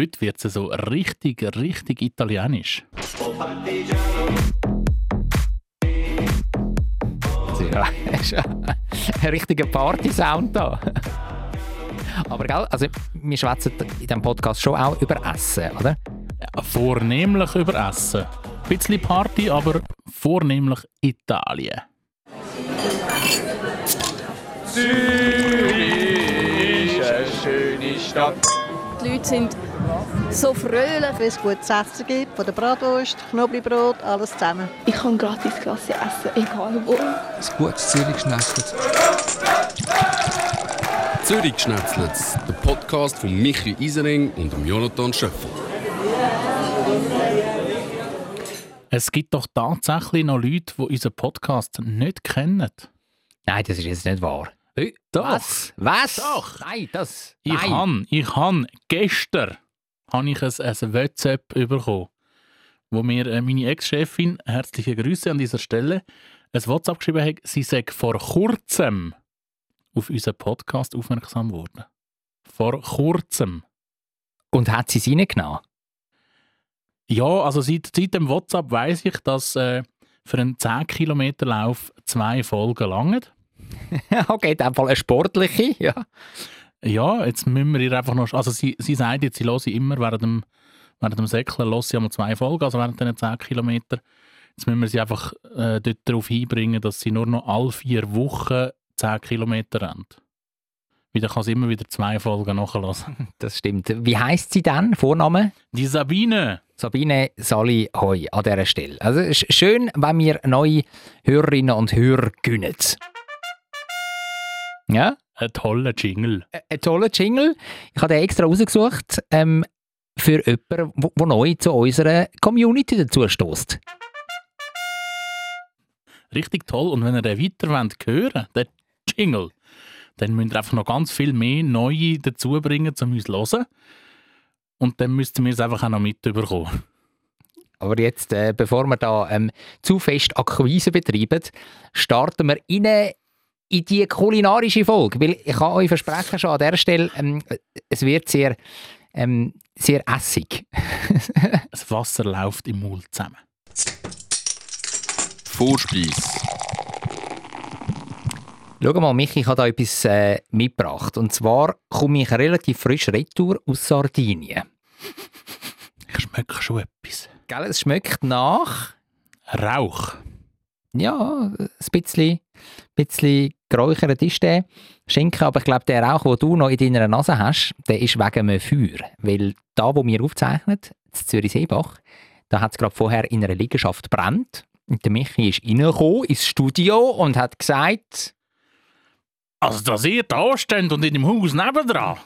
Heute wird es so richtig, richtig italienisch. Ja, ist ein richtiger Party-Sound da. Aber gell, also wir schwätzen in diesem Podcast schon auch über Essen, oder? Ja, vornehmlich über Essen. Ein bisschen Party, aber vornehmlich Italien. Zürich ist eine schöne Stadt. Die Leute sind so fröhlich. Wenn es gutes Essen gibt, von der Bratwurst, Knoblauchbrot, alles zusammen. Ich kann gratis Klasse essen, egal wo. Ein gutes Zürich-Schnetzlitz. Zürich-Schnetzlitz, der Podcast von Michi Isering und dem Jonathan Schöffel. Es gibt doch tatsächlich noch Leute, die unseren Podcast nicht kennen. Nein, das ist jetzt nicht wahr. Äh, Doch. Was? Was? Doch. Nein, das. Ich nein. han, ich han gestern habe ich ein, ein WhatsApp bekommen, wo mir äh, meine Ex-Chefin, herzliche Grüße an dieser Stelle, ein WhatsApp geschrieben hat, sie sei vor kurzem auf unseren Podcast aufmerksam geworden. Vor kurzem. Und hat sie es reingenommen? Ja, also seit, seit dem WhatsApp weiß ich, dass äh, für einen 10-Kilometer-Lauf zwei Folgen langen. okay, in dem Fall eine sportliche, ja. Ja, jetzt müssen wir ihr einfach noch. Also, sie, sie sagt jetzt, sie höre immer während dem, während dem Säckeln höre sie einmal zwei Folgen, also während diesen 10 Kilometer. Jetzt müssen wir sie einfach äh, dort darauf hinbringen, dass sie nur noch alle vier Wochen 10 Kilometer rennt. Weil dann kann sie immer wieder zwei Folgen nachlassen. Das stimmt. Wie heißt sie dann? Vorname? Die Sabine! Sabine Sali Hoi an dieser Stelle. Also es ist schön, wenn wir neue Hörerinnen und Hörer gewinnen. Ja, Ein toller Jingle. ein toller Jingle. Ich habe den extra rausgesucht ähm, für jemanden, der neu zu unserer Community dazu stößt. Richtig toll. Und wenn ihr den weiter wollt hören den Jingle, dann müsst ihr einfach noch ganz viel mehr neue dazu bringen, um uns zu hören. Und dann müsst ihr es einfach auch noch mitbekommen. Aber jetzt, äh, bevor wir da ähm, zu fest Akquise betreiben, starten wir rein in die kulinarische Folge. Weil ich kann euch versprechen, schon an dieser Stelle, ähm, es wird sehr, ähm, sehr essig. Das Wasser läuft im Mund zusammen. Vorspeis. Schau mal, Michi, ich habe da etwas äh, mitgebracht. Und zwar komme ich relativ frisch retour aus Sardinien. Ich schmecke schon etwas. Gell, es schmeckt nach, Rauch. ja, ein bisschen, bisschen geräuchert ist der Schinken. Aber ich glaube, der Rauch, den du noch in deiner Nase hast, der ist wegen einem Feuer. Weil da, wo wir aufzeichnen, in Zürich-Seebach, da hat es gerade vorher in einer Liegenschaft brennt. Und der Michi ist reingekommen ins Studio und hat gesagt, Also, dass ihr da steht und in dem Haus nebendran.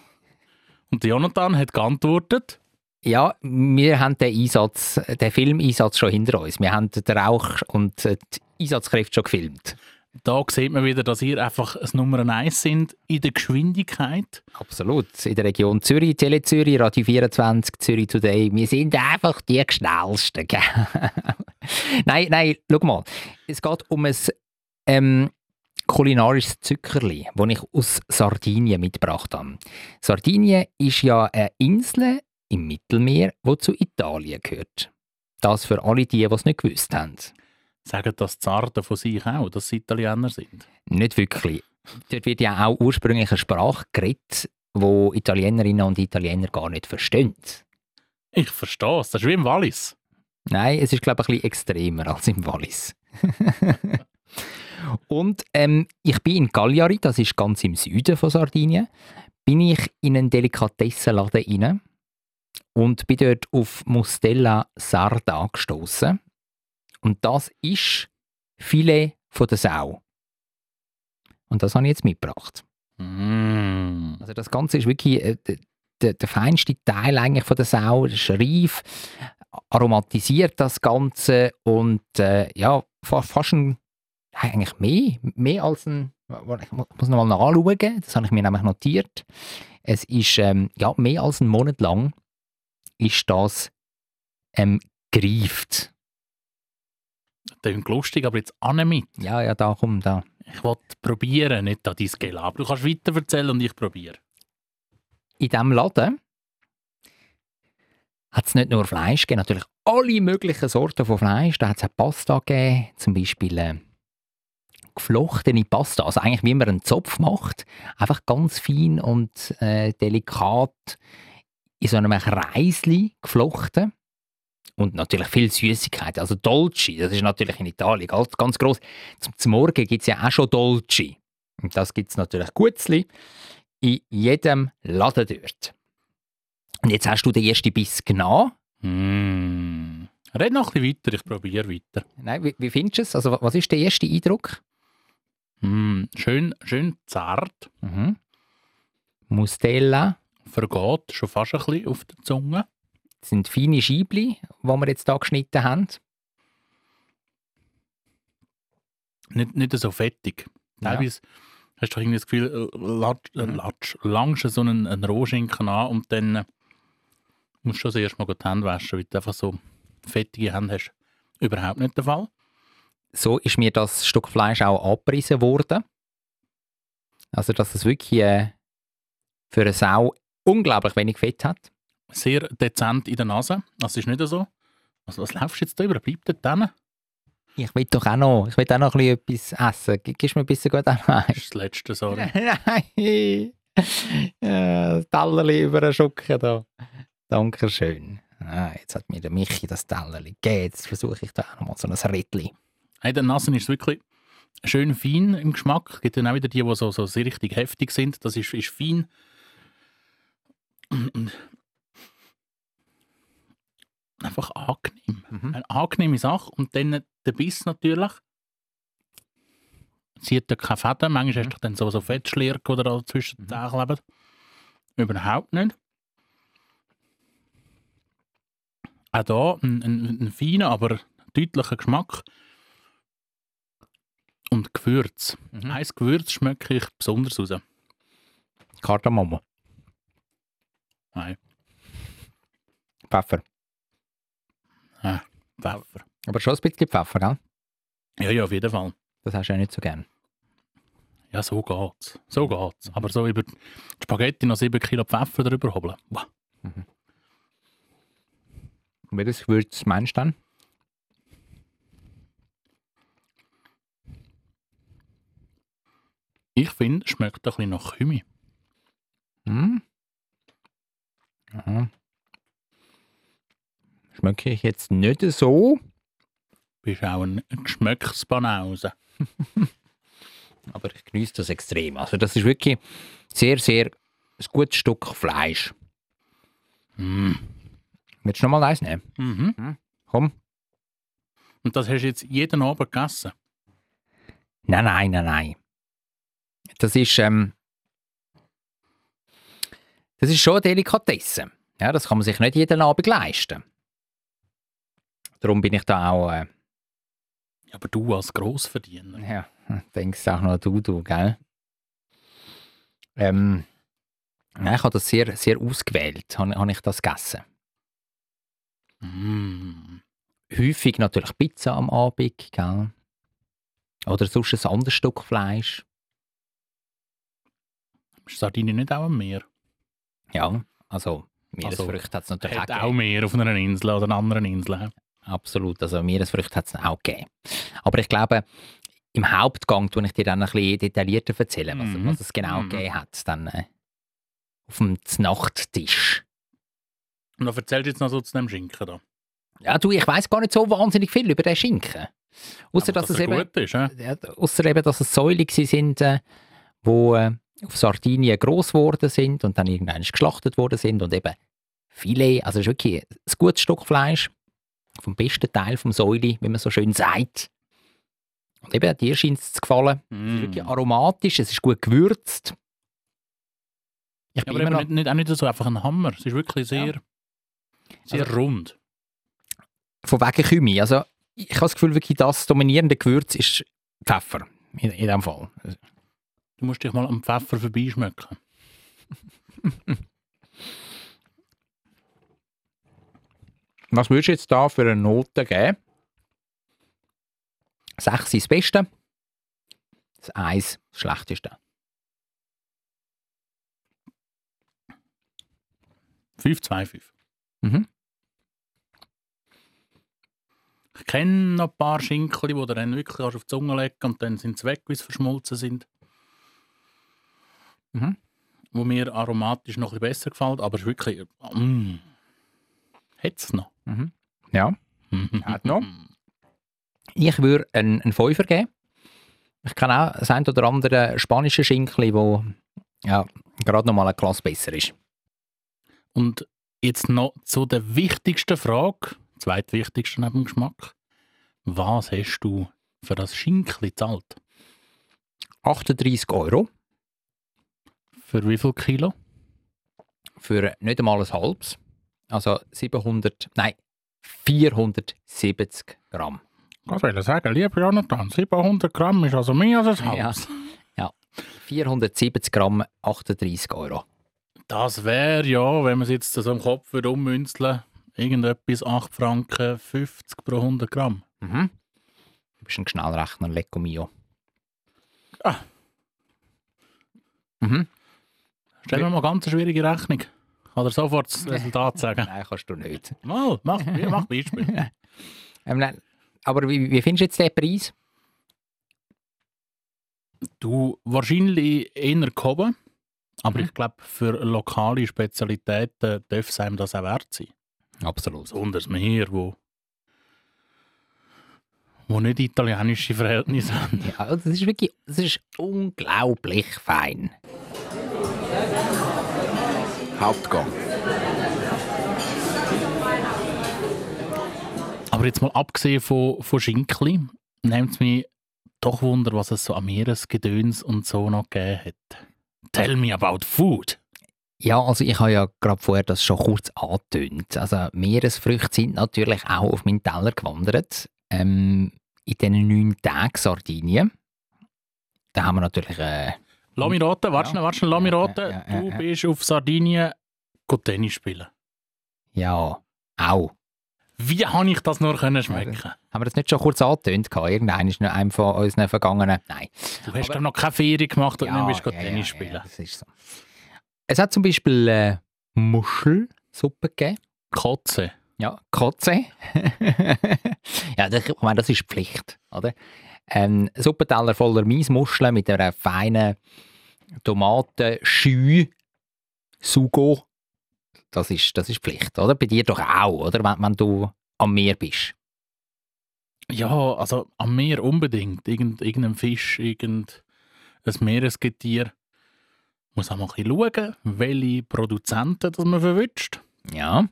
Und der Jonathan hat geantwortet, Ja, wir haben den Einsatz, den Filmeinsatz schon hinter uns. Wir haben den Rauch und die Einsatzkräfte schon gefilmt. Da sieht man wieder, dass ihr einfach das Nummer 1 sind in der Geschwindigkeit. Absolut. In der Region Zürich, Tele Zürich, Radio 24, Zürich Today. Wir sind einfach die schnellsten. nein, nein, schau mal. Es geht um ein ähm, kulinarisches Zuckerli, das ich aus Sardinien mitgebracht habe. Sardinien ist ja eine Insel im Mittelmeer, die zu Italien gehört. Das für alle die, die es nicht gewusst haben. Sagen das Zarten von sich auch, dass sie Italiener sind. Nicht wirklich. Dort wird ja auch ursprünglich eine Sprache geredet, wo Italienerinnen und Italiener gar nicht verstehen. Ich verstehe es, das ist wie im Wallis. Nein, es ist glaube ich ein bisschen extremer als im Wallis. und ähm, ich bin in Cagliari, das ist ganz im Süden von Sardinien, bin ich in einen Delikatessenladen rein und bin dort auf Mustella Sarda gestoßen. Und das ist Filet von der Sau. Und das habe ich jetzt mitgebracht. Mm. Also das Ganze ist wirklich äh, der, der, feinste Teil eigentlich von der Sau. Das ist reif, aromatisiert das Ganze und äh, ja, fast, fast ein, eigentlich mehr, mehr als ein, ich muss nochmal nachschauen, das habe ich mir nämlich notiert. Es ist ähm, ja, mehr als einen Monat lang ist das ähm, gereift. Klingt lustig, aber jetzt an mit. Ja, ja, da komm, da. Ich will probieren, nicht an dein Gel aber Du kannst weiter erzählen und ich probiere. in diesem Laden es nicht nur Fleisch gegeben, natürlich alle möglichen Sorten von Fleisch. Da hat es auch Pasta gegeben, zum Beispiel äh, geflochtene Pasta. Also eigentlich wie man einen Zopf macht, einfach ganz fein und äh, delikat in so einem Kreisli geflochten. Und natürlich viel Süßigkeit. Also Dolce, das ist natürlich in Italien ganz, ganz groß. Zum, zum Morgen gibt es ja auch schon Dolce. Und das gibt es natürlich Gutzli in jedem Laden dort. Und jetzt hast du den ersten Biss genommen. Mm. Red noch ein bisschen weiter, ich probiere weiter. Nein, wie, wie findest du es? Also, was ist der erste Eindruck? Mm. Schön, schön zart, Mhm. Mustela vergeht schon fast ein bisschen auf der Zunge. Das sind feine Scheibli, die wir jetzt hier geschnitten haben. Nicht, nicht so fettig. Ja. Teilweise hast du irgendwie das Gefühl, äh, latsch, äh, Mhm. latsch, langst so einen, einen Rohschinken an und dann äh, musst du schon das erste Mal die Hände waschen, weil du einfach so fettige Hände hast. Überhaupt nicht der Fall. So ist mir das Stück Fleisch auch abgerissen worden. Also, dass es wirklich äh, für eine Sau unglaublich wenig Fett hat. Sehr dezent in der Nase. Das ist nicht so. Also, was laufst du jetzt da über? Bleib dort drin. Ich will doch auch noch, ich will auch noch ein bisschen etwas essen. Gibst mir ein bisschen gut an? Das ist das Letzte, sorry. Nein! Ja, das Tellerli über den Schuppen da. Dankeschön. Ah, jetzt hat mir der Michi das Tellerli gegeben. Jetzt versuche ich da auch noch mal so ein Rädchen. Hey, der Nassen ist wirklich schön fein im Geschmack. Es gibt dann auch wieder die, die so, so sehr richtig heftig sind. Das ist, ist fein. Einfach angenehm. Mhm. Eine angenehme Sache. Und dann der Biss natürlich. Zieht ja keine Fäden. Manchmal hast du dann so, so Fettschlirke oder auch zwischen den Zähnen kleben. Überhaupt nicht. Auch hier ein, ein, ein feiner, aber deutlicher Geschmack. Und Gewürz. Mhm. Ein Gewürz schmecke ich besonders raus. Kardamom. Nein, Pfeffer. Pfeffer. Aber schon ein bisschen Pfeffer, gell? Ja, ja, auf jeden Fall. Das hast du ja nicht so gern. Ja, so geht's. So geht's. Aber so über die Spaghetti noch 7 Kilo Pfeffer drüber hobeln. Wow. Und welches Gewürz meinst du dann? Ich finde, es schmeckt ein bisschen nach Kümi. Hm? Aha. Schmecke ich jetzt nicht so, Bist auch ein Geschmacksbanause. aber ich genieße das extrem. Also das ist wirklich sehr, sehr ein gutes Stück Fleisch. Mm. Willst du noch mal eins nehmen? Mhm. Komm. Und das hast du jetzt jeden Abend gegessen? Nein, nein, nein, nein. Das ist, ähm, das ist schon eine Delikatesse. Ja, das kann man sich nicht jeden Abend leisten. Darum bin ich da auch, äh, aber du als Grossverdiener. ja, denkst auch noch du, du, gell? Ähm, ja, ich habe das sehr, sehr ausgewählt, habe, habe ich das gegessen. Mm. Häufig natürlich Pizza am Abend, gell? Oder sonst ein anderes Stück Fleisch. Ist Sardinien nicht auch am Meer? Ja, also Meeresfrüchte hat es natürlich Hat auch auch. Meer auf einer Insel oder einer anderen Insel. Absolut, also Meeresfrüchte hat es auch gegeben. Aber ich glaube, im Hauptgang tue ich dir dann ein bisschen detaillierter erzählen, was, Mhm. was es genau Mhm. gegeben hat. Dann äh, auf dem Nachttisch. Und dann erzählst du jetzt noch so zu dem Schinken da. Ja, du, ich weiß gar nicht so wahnsinnig viel über den Schinken. Außer Aber dass, es eben, ist. ja, ausser eben, dass es Säule gsi sind, äh, wo äh, auf Sardinien gross geworden sind und dann irgendwann geschlachtet worden sind und eben Filet, also es ist wirklich ein gutes Stück Fleisch vom besten Teil vom Säule, wie man so schön sagt. Und eben, dir scheint es zu gefallen. Es ist Mm. wirklich aromatisch, es ist gut gewürzt. Ich Ja, bin aber eben nicht, nicht, auch nicht so einfach ein Hammer. Es ist wirklich sehr, sehr Also- rund. von wegen Kümi. Also, ich habe das Gefühl, wirklich das dominierende Gewürz ist Pfeffer. In, in dem Fall. Du musst dich mal am Pfeffer vorbeischmecken. Was würdest du jetzt da für eine Note geben? 6 ist das Beste. Das 1 das Schlechteste. 5, 2, 5. Mhm. Ich kenne noch ein paar Schinkel, die du dann wirklich auf die Zunge legen und dann sind sie weg, wie sie verschmolzen sind. Mhm. Wo mir aromatisch noch ein bisschen besser gefällt, aber es ist wirklich... Mm, Hat es noch? Mhm. Ja. Hat noch. Ich würde einen, einen Fünfer geben. Ich kenne auch das ein oder andere spanische Schinkli, wo ja, gerade noch mal eine Klasse besser ist. Und jetzt noch zu der wichtigsten Frage, zweitwichtigste neben dem Geschmack. Was hast du für das Schinkli gezahlt? 38 Euro Für wie viel Kilo? für nicht einmal ein halbes. Also 700, nein, 470 Gramm. Ich sagen, lieber Jonathan, 700 Gramm ist also mehr als ein Ja. halbes. 470 Gramm, 38 Euro. Das wäre ja, wenn man es jetzt so im Kopf würde ummünzeln, irgendetwas 8 Franken 50 pro 100 Gramm. Mhm. Du bist ein Schnellrechner, Lecco Mio. Ah. Mhm. Stell mir mal ganz eine schwierige Rechnung. Kann er sofort das Resultat sagen? Nein, kannst du nicht. Mal, mach, mach Beispiel. Ähm, aber wie, wie findest du jetzt den Preis? Du, wahrscheinlich eher gehoben, aber Mhm. ich glaube, für lokale Spezialitäten darf es einem das auch wert sein. Absolut. Besonders wir, wo, wo nicht italienische Verhältnisse haben. Ja, das ist wirklich, das ist unglaublich fein. Hauptgang. Aber jetzt mal abgesehen von, von Schinkli, nimmt es mich doch Wunder, was es so an Meeresgedöns und so noch gegeben hat. Tell me about food. Ja, also ich habe ja gerade vorher das schon kurz angetönt. Also Meeresfrüchte sind natürlich auch auf meinen Teller gewandert. Ähm, in diesen neun Tagen Sardinien. Da haben wir natürlich... Äh, Lass mich raten, warte Ja. schnell, warte schnell, lass mich Ja, raten. ja, ja, ja, du ja. bist auf Sardinien Tennis spielen. ja, auch. Wie habe ich das nur können schmecken? Haben wir das nicht schon kurz angetönt? gehabt? Irgendein ist einem von unseren vergangenen... Nein. Du hast doch noch keine Ferien gemacht und Ja, dann bist du ja, Tennis ja, spielen. Ja, das ist so. Es hat zum Beispiel äh, Muschelsuppe gegeben. Kotze. Ja, Kotze. ja, das, ich meine, das ist Pflicht, oder? Ein Suppenteller voller Maismuscheln mit einer feinen Tomaten, Schü, Sugo. Das ist, das ist Pflicht, oder? Bei dir doch auch, oder? Wenn, wenn du am Meer bist. Ja, also am Meer unbedingt. Irgend, irgendein Fisch, irgendein Meeresgetier. Muss auch mal ein bisschen schauen, welche Produzenten das man verwünscht. Ja.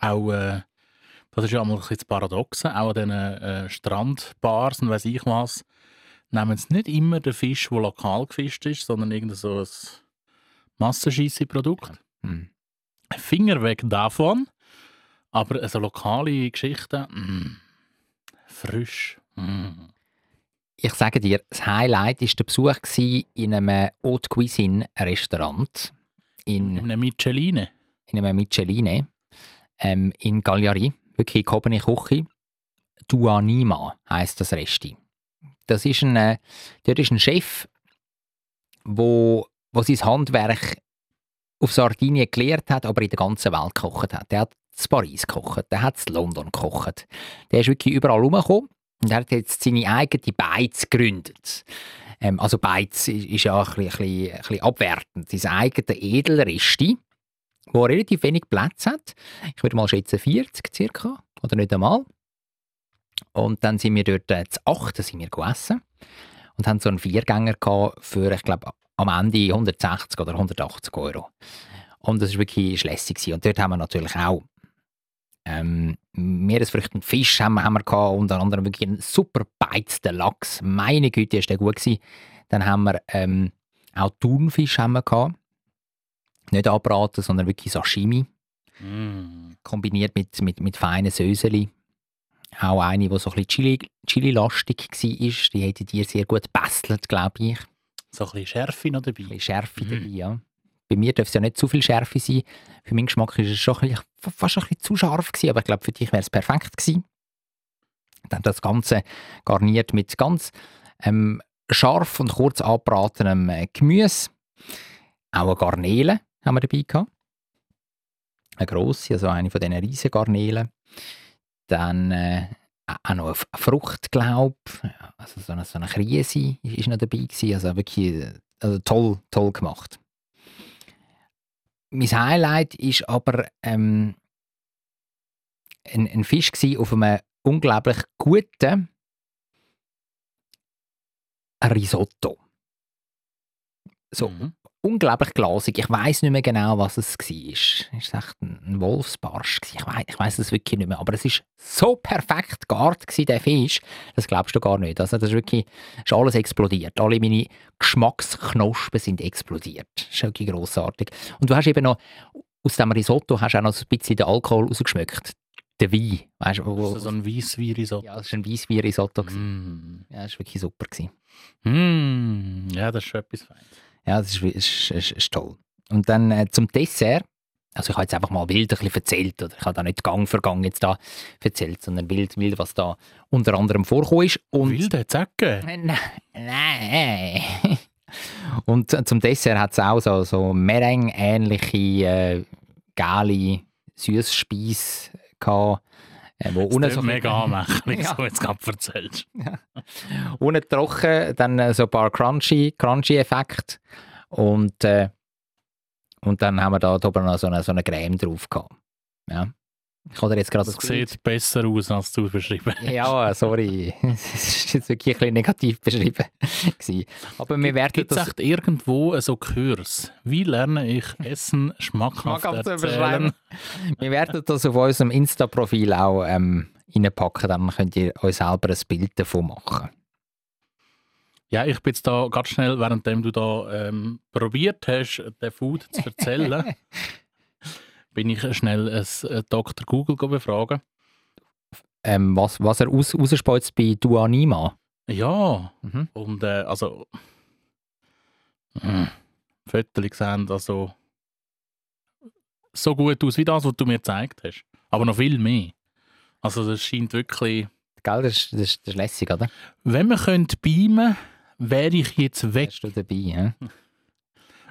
Auch, äh, das ist ja auch mal ein bisschen das Paradoxe, auch an diesen äh, Strandbars und weiss ich was, nehmen sie nicht immer den Fisch, der lokal gefischt ist, sondern irgendein so ein Massenscheisse-Produkt. Hm. Finger weg davon, aber also lokale Geschichten, mm, frisch. Mm. Ich sage dir, das Highlight war der Besuch in einem Haute Cuisine Restaurant in Eine Micheline. in einem Micheline ähm, in Cagliari, wirklich gehobene Küche. Duanima heisst das Resti. Das ist ein, äh, dort ist ein Chef, wo, wo sein Handwerk auf Sardinien gelehrt hat, aber in der ganzen Welt gekocht hat. Der hat in Paris gekocht, der hat in London gekocht. Der ist wirklich überall rumgekommen und hat jetzt seine eigene Beiz gegründet. Ähm, also Beiz ist, ist ja ein bisschen, ein bisschen, ein bisschen abwertend. Sein eigenes Edelresti, wo relativ wenig Platz hat. Ich würde mal schätzen 40 circa, oder nicht einmal. Und dann sind wir dort äh, zu acht, sind wir gegessen und haben so einen Viergänger für, ich glaube, am Ende 160 oder 180 Euro. Und das war wirklich gewesen. Und dort haben wir natürlich auch ähm, Meeresfrüchte und Fisch haben haben wir gehabt, unter anderem wirklich einen super beizten Lachs. Meine Güte, ist der gut gewesen. Dann haben wir ähm, auch Thunfisch haben wir gehabt. Nicht anbraten, sondern wirklich Sashimi Mm. kombiniert mit, mit, mit feinen Söseli. Auch eine, die so ein bisschen Chili, Chili-lastig war. Die hätte dir sehr gut gebastelt, glaube ich. Ein So ein bisschen Schärfe noch dabei. bisschen Schärfe Mhm. dabei, ja. Bei mir darf es ja nicht zu viel Schärfe sein. Für meinen Geschmack ist es schon ein bisschen, fast ein bisschen zu scharf gewesen, aber ich glaube, für dich wäre es perfekt gewesen. Dann das Ganze garniert mit ganz ähm, scharf und kurz angebratenem äh, Gemüse. Auch eine Garnele haben wir dabei gehabt. Eine grosse, also eine von diesen riesen Garnelen. Dann äh, auch noch eine F- Frucht, glaube ja, also so eine, so eine Krise ist noch dabei gewesen. Also wirklich äh, also toll, toll gemacht. Mein Highlight ist aber ähm, ein, ein Fisch auf einem unglaublich guten Risotto. So Mhm. Unglaublich glasig. Ich weiß nicht mehr genau, was es war. Es war echt ein Wolfsbarsch. Ich weiß ich weiss es wirklich nicht mehr. Aber es war so perfekt gegart, der Fisch. Das glaubst du gar nicht. Also das ist wirklich ist alles explodiert. Alle meine Geschmacksknospen sind explodiert. Das ist wirklich grossartig. Und du hast eben noch, aus dem Risotto hast du auch noch so ein bisschen den Alkohol rausgeschmeckt. Den Wein. Weißt, wo, Das ist so ein Weisswein-Risotto. ja, das war ein Weisswein-Risotto. Mm. Ja, das war wirklich super. Gewesen. Mm. Ja, das ist schon etwas Feines. Ja, das ist, ist, ist, ist toll. Und dann äh, zum Dessert. Also ich habe jetzt einfach mal wild ein bisschen erzählt. Oder ich habe da nicht Gang für Gang jetzt da erzählt, sondern wild, wild was da unter anderem vorgekommen ist. Und Wild hat es auch gegeben. Nein, nein. Und äh, zum Dessert hat es auch so, so Meringue-ähnliche äh, geile Süßspeise gehabt. Äh, wo Das so mega anmächtig, Ja. so jetzt gerade erzählst. unten trocken, dann äh, so ein paar crunchy, crunchy Effekte und äh, und dann haben wir da oben noch so eine, so eine Creme drauf gehabt. Ja. Ich dir jetzt gerade Das das sieht besser aus, als du es beschrieben hast. Ja, sorry. Es ist jetzt wirklich ein bisschen negativ beschrieben. Aber wir werden Gibt es das echt irgendwo so Kurs? Wie lerne ich Essen schmackhaft, Schmackhaft zu erzählen? beschreiben. Wir werden das auf unserem Insta-Profil auch ähm, reinpacken, dann könnt ihr euch selber ein Bild davon machen. Ja, ich bin jetzt da ganz schnell, währenddem du da ähm, probiert hast, den Food zu erzählen, bin ich schnell ein, äh, Dr. Google go befragen. Ähm, was, was er aus, rausspeuzt bei Duanima. Ja, Mhm. und äh, also mh, Fotos sehen also so gut aus wie das, was du mir gezeigt hast. Aber noch viel mehr. Also das scheint wirklich... Gell, das ist, das ist, das ist lässig, oder? Wenn man könnte beamen, wäre ich jetzt weg. Bist du dabei, ja?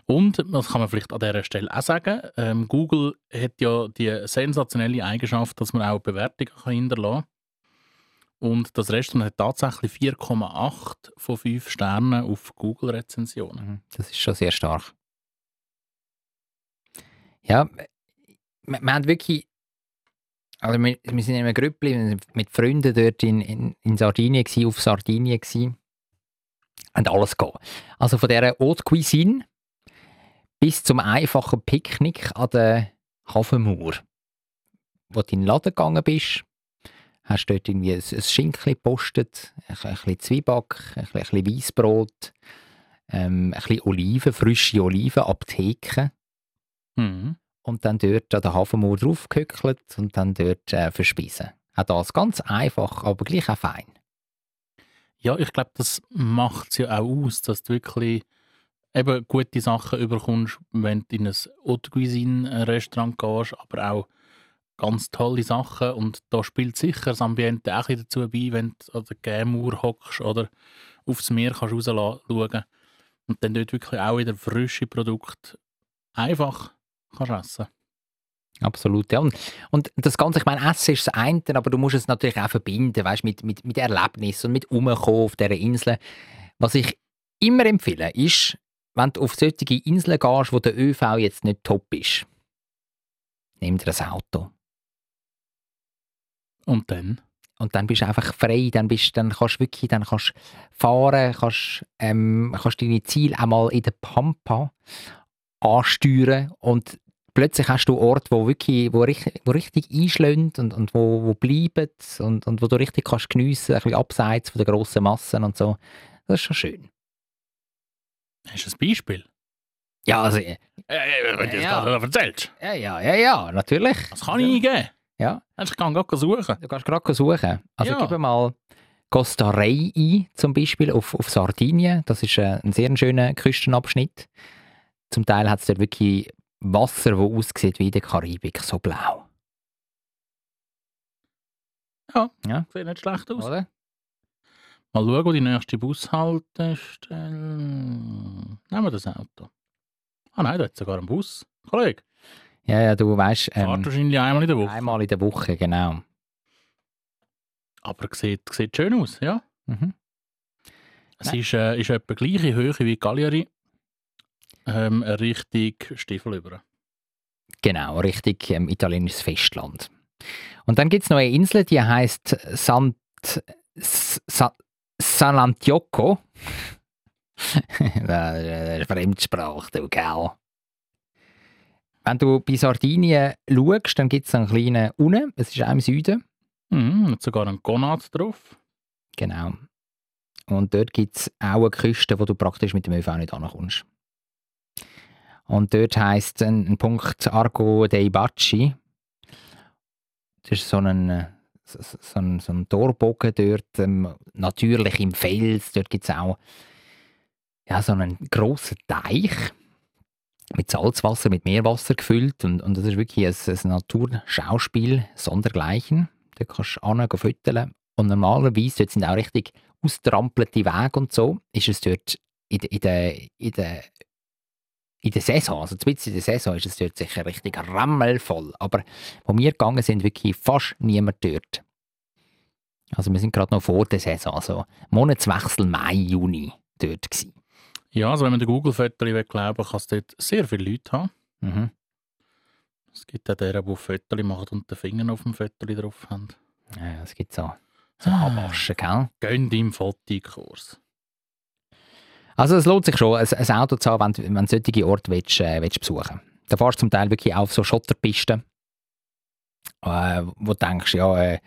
Und, das kann man vielleicht an dieser Stelle auch sagen, ähm, Google hat ja die sensationelle Eigenschaft, dass man auch Bewertungen hinterlassen kann. Und das Restaurant hat tatsächlich 4,8 von 5 Sternen auf Google-Rezensionen. Mhm, Das ist schon sehr stark. Ja, wir, wir haben wirklich. Also wir, wir sind in einem Grüppli mit Freunden dort in, in, in Sardinien, gewesen, auf Sardinien. Gewesen, und alles gehen. Also von dieser Haute Cuisine bis zum einfachen Picknick an der Hafenmauer. Wo du in den Laden gegangen bist, hast du dort irgendwie ein, ein Schinkli gepostet, ein, ein bisschen Zwieback, ein, bisschen- bisschen Weissbrot, ähm, ein bisschen Oliven, frische Oliven, Aptheken Mhm. und dann dort an der Hafenmauer draufgehöckelt und dann dort äh, verspeisen. Auch das ganz einfach, aber gleich auch fein. Ja, ich glaube, das macht es ja auch aus, dass du wirklich eben gute Sachen überkommst, wenn du in ein Haute Cuisine-Restaurant gehst, aber auch ganz tolle Sachen. Und da spielt sicher das Ambiente auch ein dazu bei, wenn du an der Gämauer hockst oder aufs Meer kannst rausschauen und dann dort wirklich auch wieder frische Produkte einfach kannst essen. Absolut, ja. Und, und das Ganze, ich meine, Essen ist das eine, aber du musst es natürlich auch verbinden, weißt, mit, mit, mit Erlebnis und mit Umkommen auf dieser Insel. Was ich immer empfehle, ist, wenn du auf solche Inseln gehst, wo der ÖV jetzt nicht top ist, nimm dir ein Auto. Und dann? Und dann bist du einfach frei, dann, bist, dann kannst du wirklich dann kannst fahren, kannst, ähm, kannst deine Ziele auch mal in der Pampa ansteuern und plötzlich hast du Orte, wo wirklich, wo richtig, wo richtig einschlägt und, und wo, wo bleiben und, und wo du richtig kannst geniessen, ein bisschen abseits von der grossen Massen und so. Das ist schon schön. Hast du ein Beispiel? Ja, also, ja, Äh, wenn du das Ja. gerade erzählst. ja, ja, ja, natürlich. Das kann ich eingeben. Ja. Ich kann gerade suchen. Du kannst gerade suchen. Also Ja. gib mal Costa Rey ein, zum Beispiel, auf, auf Sardinien. Das ist äh, ein sehr schöner Küstenabschnitt. Zum Teil hat es dort wirklich Wasser, das aussieht wie in der Karibik, so blau. Ja, Ja. sieht nicht schlecht aus. Oder? Mal schauen, wo die nächste Bushaltestelle. Nehmen wir das Auto. Ah nein, da hat sogar einen Bus. Kollege, Ja, ja, du weißt, fahrt ähm, wahrscheinlich einmal in der Woche. einmal in der Woche, genau. Aber sieht, sieht schön aus, ja. Mhm. Es Nein. ist, äh, ist etwa gleiche Höhe wie Cagliari. Ähm, richtig Stiefel über. Genau, richtig ähm, italienisches Festland. Und dann gibt es noch eine Insel, die heißt Sant, Sa, San Antioco. das ist eine Fremdsprache, du, gell? Wenn du bei Sardinien schaust, dann gibt es einen kleinen unten, es ist auch im Süden. Mhm, hat sogar einen Gonat drauf. Genau. Und dort gibt es auch eine Küste, wo du praktisch mit dem ÖV nicht ankommst. Und dort heisst ein, ein Punkt Argo dei Bacci. Das ist so ein, äh, so, ein, so ein Torbogen dort, ähm, natürlich im Fels. Dort gibt es auch ja, so einen grossen Teich mit Salzwasser, mit Meerwasser gefüllt. Und, und das ist wirklich ein, ein Naturschauspiel sondergleichen. Dort kannst du hin. Und normalerweise, dort sind auch richtig austrampelte Wege und so, ist es dort in, der- in, der, in, der, in der Saison, also zumindest in der Saison, ist es dort sicher richtig rammelvoll. Aber wo wir gegangen sind, wirklich fast niemand dort. Also wir sind gerade noch vor der Saison, also Monatswechsel Mai, Juni dort gewesen. Ja, also wenn man den Google-Fotos glauben kann es dort sehr viele Leute haben. Mhm. Es gibt auch deren, die Fotos machen und den Finger auf dem Foto drauf haben. Ja, es gibt so, so Abwaschen, gell? Gönnt im Fotokurs. Also es lohnt sich schon, ein, ein Auto zu haben, wenn, du- wenn du solche Orte willst, äh, willst besuchen Da fährst du zum Teil wirklich auf so Schotterpisten, äh, wo du denkst, ja, äh,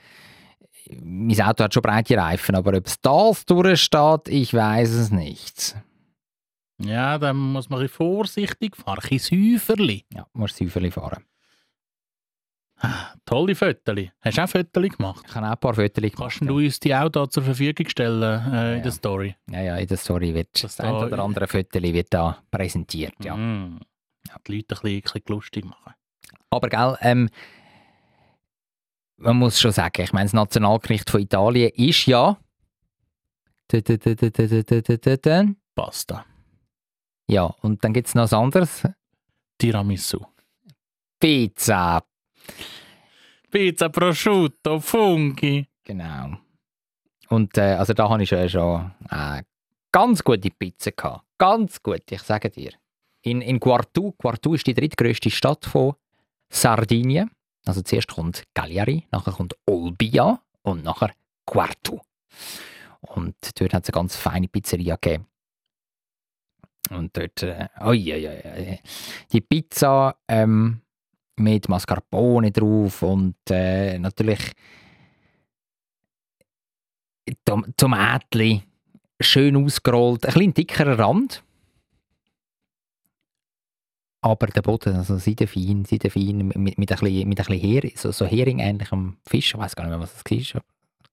mein Auto hat schon breite Reifen, aber ob es das durchsteht, ich weiß es nicht. Ja, dann muss man ein bisschen vorsichtig fahren. Ein bisschen Säuferli. Ja, musst Säuferli fahren. Tolle Fötterli. Hast du auch Fötterli gemacht? Ich habe auch ein paar Fötterli gemacht. Kannst du ja. uns die auch da zur Verfügung stellen äh, ja, in der Story? Ja, ja, in der Story wird das, das ein oder andere Fötterli wird da präsentiert, ja. Mm. Die Leute ein bisschen, ein bisschen lustig machen. Aber gell, ähm, man muss schon sagen, ich meine, das Nationalgericht von Italien ist ja Pasta. Ja, und dann gibt es noch was anderes. Tiramisu. Pizza. Pizza prosciutto, Fungi. Genau. Und äh, also da habe ich schon, schon äh, ganz gute Pizza gehabt. Ganz gut, ich sage dir. In, in Quartu, Quartu ist die drittgrößte Stadt von Sardinien. Also zuerst kommt Cagliari, nachher kommt Olbia und nachher Quartu. Und dort hat es eine ganz feine Pizzeria gegeben. Und dort, äh, oi, oi, oi, oi. die Pizza ähm, mit Mascarpone drauf und äh, natürlich Tom Tomatli, schön ausgerollt, ein bisschen dickerer Rand. Aber der Boden, also seidefein, seidefein, mit, mit, ein bisschen, mit ein bisschen Hering, so, so Hering-ähnlichem Fisch, ich weiß gar nicht mehr, was das war.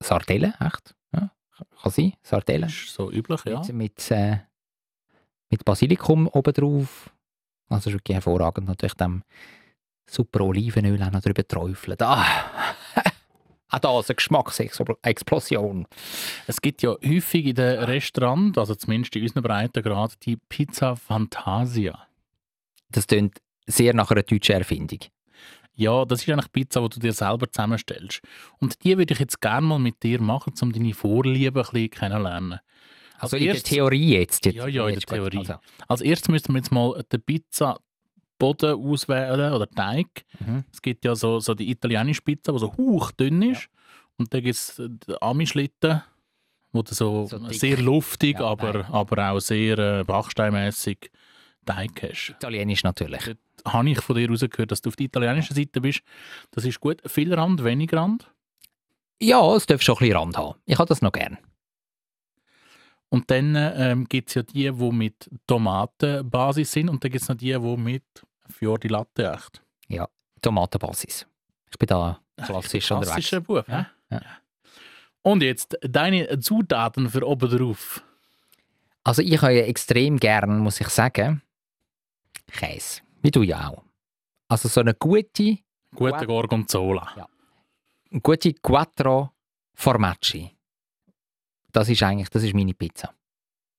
Sardellen, echt? Ja, kann sein, Sardellen. Ist so üblich, ja. Mit, mit, äh, mit Basilikum oben drauf. Also ist wirklich hervorragend. Natürlich dem super Olivenöl auch noch drüber träufelt. Ah! auch da ist eine Geschmacksexplosion. Es gibt ja häufig in den Restaurants, also zumindest in unseren Breitengrad, die Pizza Fantasia. Das klingt sehr nach einer deutschen Erfindung. Ja, das ist eigentlich Pizza, die du dir selber zusammenstellst. Und die würde ich jetzt gerne mal mit dir machen, um deine Vorlieben ein bisschen kennenzulernen. Also Als in der Theorie jetzt. jetzt Ja, ja, in der. Theorie. Also, Als erstes müssten wir jetzt mal den Pizza-Boden auswählen oder Teig. Mhm. Es gibt ja so, so die italienische Pizza, die so hauchdünn ist. Und dann gibt es den Ami-Schlitten, wo du so, So sehr luftig, Ja, aber, aber auch sehr äh, backsteinmässig Teig hast. Italienisch natürlich. Dort habe ich von dir rausgehört, dass du auf der italienischen Seite bist. Das ist gut. Viel Rand, wenig Rand. Ja, es darf schon ein bisschen Rand haben. Ich habe das noch gern. Und dann ähm, gibt es ja die, die mit Tomatenbasis sind und dann gibt es noch die, die mit Fior di Latte echt. Tomatenbasis. Ich bin da klassisch unterwegs. Klassischer Bub, Ja, ja. Und jetzt deine Zutaten für oben drauf. Also ich habe ja extrem gern, muss ich sagen, Käse. Wie du ja auch. Also so eine gute, Gute Gorgonzola. gute Quattro Formaggi. Das ist eigentlich, das ist meine Pizza.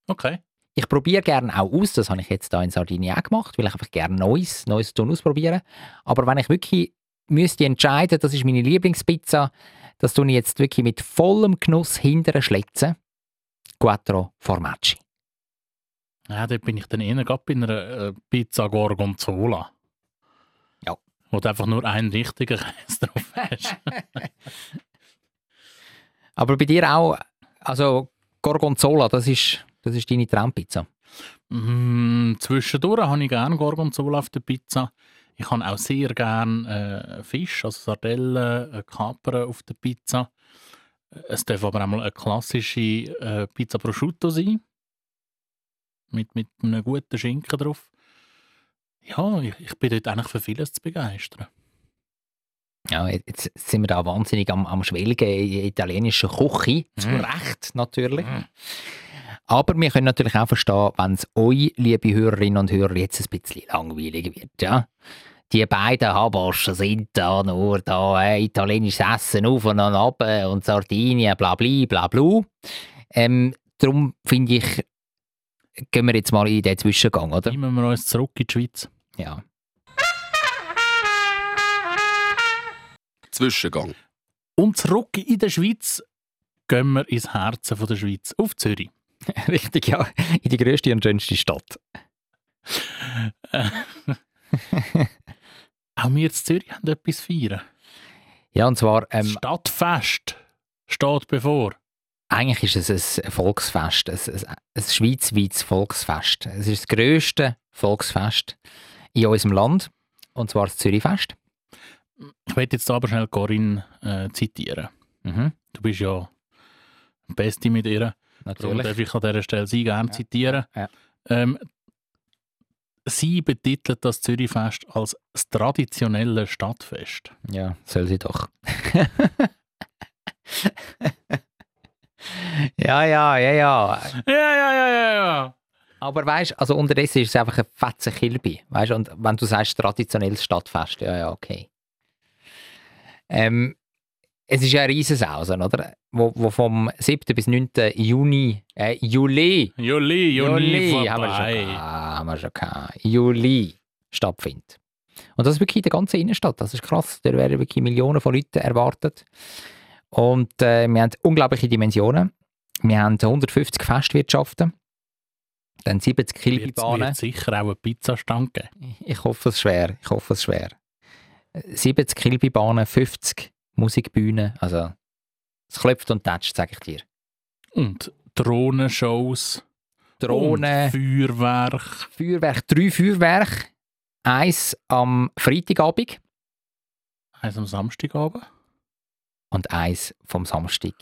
Okay. Ich probiere gerne auch aus, das habe ich jetzt da in Sardinien auch gemacht, weil ich einfach gerne Neues, Neues tun ausprobieren. Aber wenn ich wirklich müsste entscheiden, das ist meine Lieblingspizza, das tue ich jetzt wirklich mit vollem Genuss hinterher schletzen. Quattro Formaggi. Ja, dort bin ich dann eher gerade bei einer äh, Pizza Gorgonzola. Ja. Wo du einfach nur einen richtigen Käse drauf hast. Aber bei dir auch, also Gorgonzola, das ist, das ist deine Traumpizza. Mm, zwischendurch habe ich gerne Gorgonzola auf der Pizza. Ich habe auch sehr gerne äh, Fisch, also Sardellen, äh, Kapern auf der Pizza. Es darf aber auch mal eine klassische äh, Pizza Prosciutto sein. Mit, mit einem guten Schinken drauf. Ja, ich, ich bin dort eigentlich für vieles zu begeistern. Ja, jetzt sind wir da wahnsinnig am, am Schwelgen in italienischer Küche. Zu Mm. Recht natürlich. Mm. Aber wir können natürlich auch verstehen, wenn es euch, liebe Hörerinnen und Hörer, jetzt ein bisschen langweilig wird. Ja? Die beiden Haboschen sind da nur da, äh, italienisches Essen auf und ab und Sardinien, bla bla bla bla. Ähm, darum finde ich, gehen wir jetzt mal in den Zwischengang, oder? Nehmen wir uns zurück in die Schweiz. Ja. Zwischengang. Und zurück in der Schweiz gehen wir ins Herzen von der Schweiz, auf Zürich. Richtig, ja. In die grösste und schönste Stadt. Auch wir in Zürich haben etwas feiern. Ja, und zwar, ähm, Stadtfest steht bevor. eigentlich ist es ein Volksfest, ein, ein, ein schweizweites Volksfest. Es ist das grösste Volksfest in unserem Land, und zwar das Zürichfest. Ich werde jetzt aber schnell Corinne äh, zitieren. Mhm, Du bist ja Beste mit ihr. Darum darf natürlich. ich an dieser Stelle sie gerne zitieren. ja. Ähm, sie betitelt das Zürichfest als das traditionelle Stadtfest. Ja, soll sie doch. ja, ja, ja, ja. Ja, ja, ja, ja, ja. Aber weißt also unterdessen ist es einfach ein fetzen Kilby. Weißt und wenn du sagst traditionelles Stadtfest, ja, ja, okay. Ähm, es ist ja eine Riesensausen, oder? Wo, wo vom 7. bis 9. Juni, äh, Juli, Juli, Juni, haben wir schon vorbei. gehabt, haben wir schon gehabt. Juli stattfindet. Und das ist wirklich in der ganzen Innenstadt. Das ist krass. Da werden wirklich Millionen von Leuten erwartet. Und äh, wir haben unglaubliche Dimensionen. Wir haben 150 Festwirtschaften, dann 70 Wird Kilbahnen. wird sicher auch eine Pizzastange geben. Ich hoffe es schwer. Ich hoffe es schwer. 70 Kilbahnen, 50 Musikbühnen. Also, es klopft und tätscht, sage ich dir. Und Drohnenshows. Drohnen, Feuerwerk. Feuerwerk, drei Feuerwerke. Eins am Freitagabend Eins am Samstagabend. und eins vom Samstag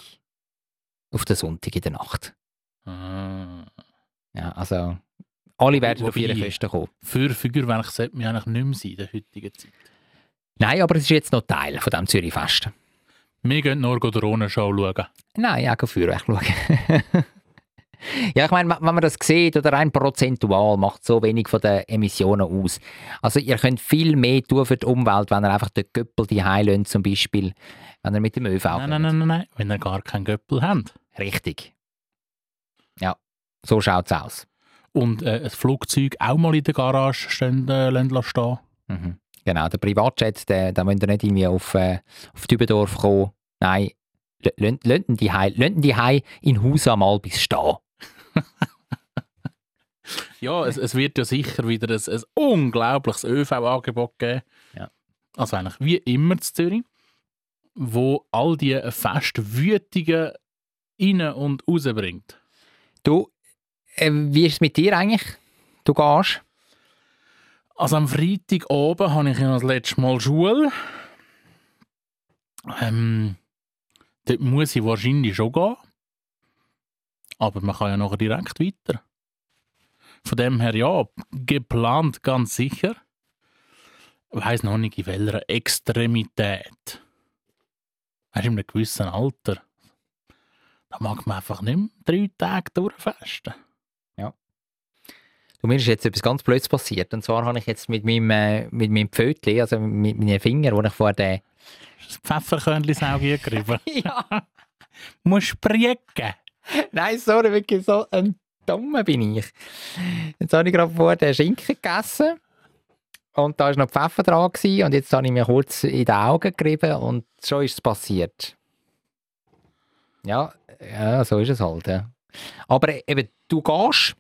auf den Sonntag in der Nacht. Ah. Ja, also, alle werden auf Wobei- ihre Festen kommen. Für Feuerwerk sollte man eigentlich nicht mehr sein in der heutigen Zeit. Nein, aber es ist jetzt noch Teil von diesem Zürichfest. Wir gehen nur Drohnenshow schauen. Nein, auch Feuerwerk schauen. ja, ich meine, wenn man das sieht, oder rein prozentual macht so wenig von den Emissionen aus. Also ihr könnt viel mehr tun für die Umwelt, wenn ihr einfach den Göppel die lasst, zum Beispiel, wenn ihr mit dem ÖV Nein, nein, nein, nein, nein, wenn ihr gar keinen Göppel habt. Richtig. Ja, so schaut es aus. Und äh, ein Flugzeug auch mal in der Garage stehen, äh, stehen. Mhm. Genau, der Privatjet, der, da müsst ihr nicht irgendwie auf, äh, auf Dübendorf kommen. Nein, lasst die Hei, in Haus einmal bis stehen. Ja, es, es wird ja sicher wieder ein, ein unglaubliches ÖV-Angebot geben. Ja. Also eigentlich wie immer in Zürich, wo all die Festwütigen rein und rausbringt. Du, äh, wie ist es mit dir eigentlich? Du gehst? Also am Freitag oben habe ich ja das letzte Mal Schule. Ähm, dort muss ich wahrscheinlich schon gehen. Aber man kann ja nachher direkt weiter. Von dem her ja, geplant ganz sicher. Ich weiss noch nicht in welcher Extremität. Weißt du, in einem gewissen Alter. Da mag man einfach nicht mehr drei Tage durchfesten. Du, mir ist jetzt etwas ganz Blödes passiert. Und zwar habe ich jetzt mit meinem, äh, mit meinem Pfötchen, also mit meinen Fingern, wo ich vor den... Das Pfefferkörnchen-Sauge gegriffen. ja, Musst sprechen. nein, sorry, wirklich so ein Dummer bin ich. Jetzt habe ich gerade vor den Schinken gegessen. Und da war noch Pfeffer dran. Gewesen, und jetzt habe ich mir kurz in die Augen gerieben und schon ist es passiert. Ja, ja, so ist es halt. Ja. Aber eben, du gehst,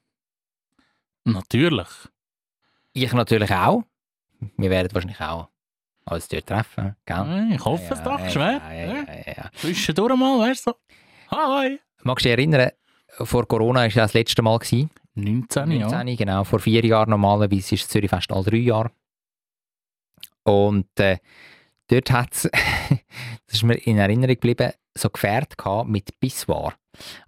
Natürlich. ich natürlich auch. Wir werden wahrscheinlich auch uns dort treffen, gell? Ich hoffe es doch, schwer. Ja. Zwischendurch mal, weißt du? Hi! Magst du dich erinnern, vor Corona war ja das letzte Mal. Gewesen. 19, ja. 19, genau. Vor vier Jahren normalerweise ist das Zürichfest alle drei Jahre. Und äh, dort hat es, das ist mir in Erinnerung geblieben, so Gefährte gehabt mit Pissoir.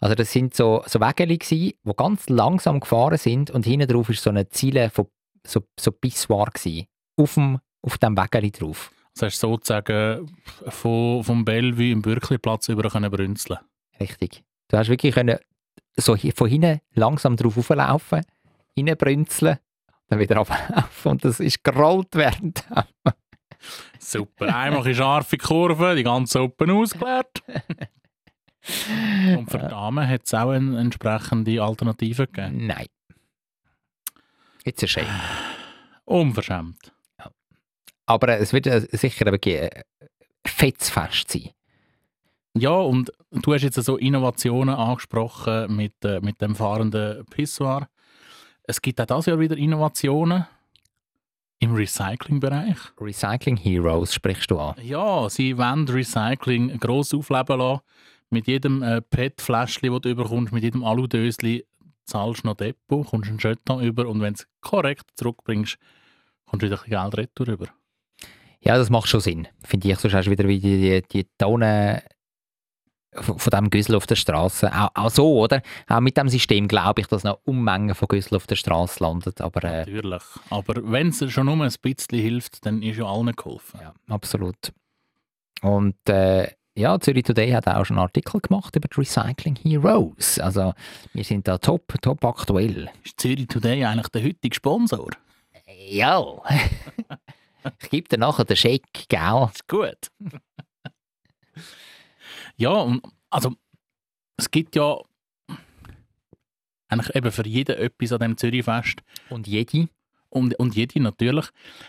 Also das sind so, so Wägeli die ganz langsam gefahren sind und hinten drauf ist so eine Ziele von so, so Pissoir gsi. Auf dem, auf dem Wägeli drauf. Das hast du sozusagen von, vom Bellevue im Bürkliplatz über können brünzeln. Richtig. Du hast wirklich können so von hinten langsam drauf hochlaufen, reinbrünzeln, dann wieder ablaufen und das ist gerollt während Super. Einmal eine scharfe Kurve, die ganze Open ausgeleert. Und für die Damen hat es auch eine entsprechende Alternative gegeben. Nein. Jetzt ist shame. Unverschämt. Aber es wird äh, sicher ein äh, fettes Fest sein. Ja, und du hast jetzt so Innovationen angesprochen mit, äh, mit dem fahrenden Pissoir. Es gibt auch dieses Jahr wieder Innovationen im Recyclingbereich. Recycling Heroes sprichst du an. Ja, sie wollen Recycling gross aufleben lassen. Mit jedem äh, PET-Fläschchen, das du überkommst, mit jedem Aludösli zahlst du noch Depot, kommst einen Jeton über und wenn du es korrekt zurückbringst, kommst du wieder ein Geld retour über. Ja, das macht schon Sinn. Finde ich, sonst hast du wieder wie die, die, die Tonnen von, von diesem Güssel auf der Straße. Auch, auch so, oder? Auch mit dem System glaube ich, dass noch Unmengen von Güssel auf der Straße landet. Aber äh, Natürlich. Aber wenn es schon nur ein bisschen hilft, dann ist ja allen geholfen. ja, absolut. Und äh, ja, Zürich Today hat auch schon einen Artikel gemacht über die Recycling Heroes. Also wir sind da top, top aktuell. Ist Zürich Today eigentlich der heutige Sponsor? Ja. ich gebe dir nachher den Scheck, gell? Ist gut. ja, und also es gibt ja eigentlich eben für jeden etwas an dem Zürichfest Und jede? und, und jede natürlich.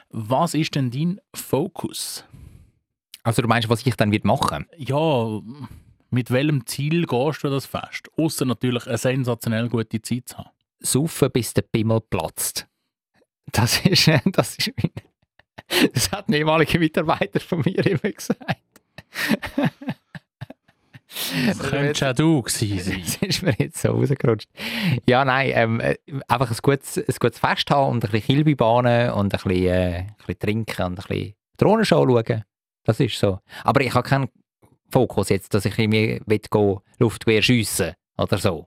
Was ist denn dein Fokus? Also du meinst, was ich dann wird machen? Ja, mit welchem Ziel gehst du das Fest? Außer natürlich eine sensationell gute Zeit zu haben. Saufen, bis der Pimmel platzt. Das ist, das ist mein, das hat ein ehemaliger Mitarbeiter von mir immer gesagt. Das könnte auch du gewesen sein. Das ist mir jetzt so rausgerutscht. Ja, nein, ähm, äh, einfach ein gutes, ein gutes Fest haben und ein bisschen Kilby bahnen und ein bisschen, äh, ein bisschen trinken und ein bisschen Drohnenshow schauen. Das ist so. Aber ich habe keinen Fokus jetzt, dass ich irgendwie will Luftgewehr schiessen oder so.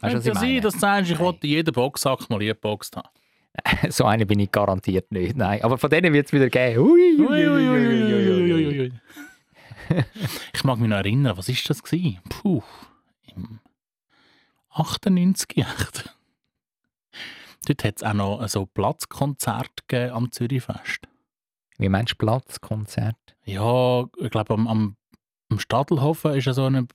Weißt was ich ja sein, meine? dass du sagst, ich wollte in jedem Boxsack mal geboxt haben. So eine bin ich garantiert nicht. Nein, aber von denen wird es wieder geben. Ui, ui, ui, ich mag mich noch erinnern, was ist das gewesen? Puh, im 98 echt. Dort hat es auch noch so Platzkonzert am Zürichfest. Wie meinst du Platzkonzert? Ja, ich glaube am, am, am Stadelhofen war ja so eine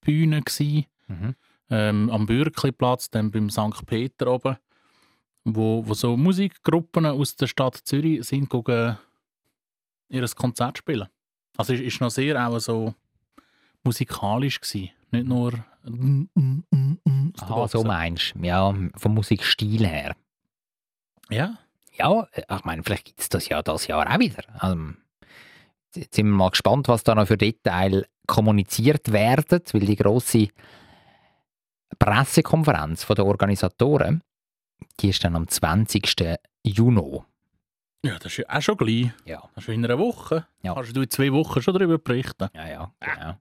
Bühne gewesen, Mhm. ähm, am Bürkliplatz, dann beim St. Peter oben, wo, wo so Musikgruppen aus der Stadt Zürich sind gegangen, ihr Konzert spielen. Also es ist noch sehr auch so musikalisch gewesen, nicht nur mm, mm, mm, mm Aha, so meinst du. Ja, vom Musikstil her. Ja, Ja, äh, ich meine, vielleicht gibt es das ja das Jahr auch wieder. Also, jetzt sind wir mal gespannt, was da noch für Details kommuniziert werden, weil die grosse Pressekonferenz von der Organisatoren, die ist dann am 20. Juni. ja, das ist ja auch schon gleich. Ja, Das ist in einer Woche. Ja. Kannst du in zwei Wochen schon darüber berichten. ja, ja. Genau.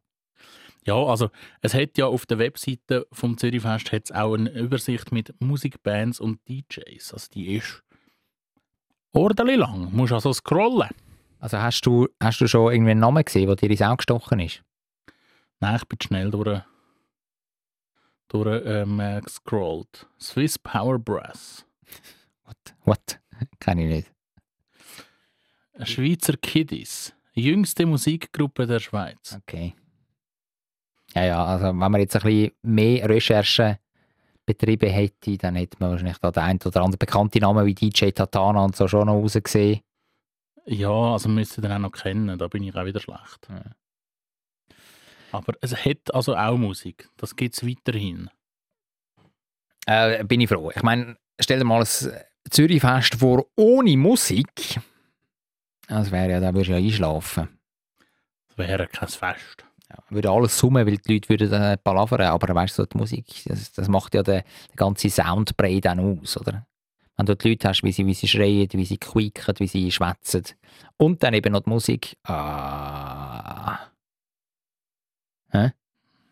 Ja, also es hat ja auf der Webseite vom Zürichfest hat's auch eine Übersicht mit Musikbands und DJs. Also die ist ordentlich lang. Du musst also scrollen. Also hast du, hast du schon irgendwie einen Namen gesehen, der dir ins Auge gestochen ist? Nein, ich bin schnell durch, durch ähm, äh, gescrollt. Swiss Power Brass. What? What? Kenn ich nicht. Schweizer Kiddies. Jüngste Musikgruppe der Schweiz. Okay. Ja, ja, also wenn man jetzt ein bisschen mehr Recherchen betrieben hätte, dann hätte man wahrscheinlich da den ein oder anderen bekannten Namen wie DJ Tatana und so schon noch rausgesehen. Ja, also müsst ihr den auch noch kennen. Da bin ich auch wieder schlecht. Aber es hat also auch Musik. Das gibt es weiterhin. Äh, bin ich froh. Ich meine, stell dir mal ein Zürich-Fest vor ohne Musik. Das wäre ja, da würdest du ja einschlafen. Das wäre kein Fest. Ja, würde alles summen, weil die Leute würden äh, palavern, aber weißt du, so die Musik, das, das macht ja den, den ganzen Soundbrei dann aus, oder? Wenn du die Leute hast, wie sie, wie sie schreien, wie sie quieken, wie sie schwätzen. Und dann eben noch die Musik. Ah. Hä?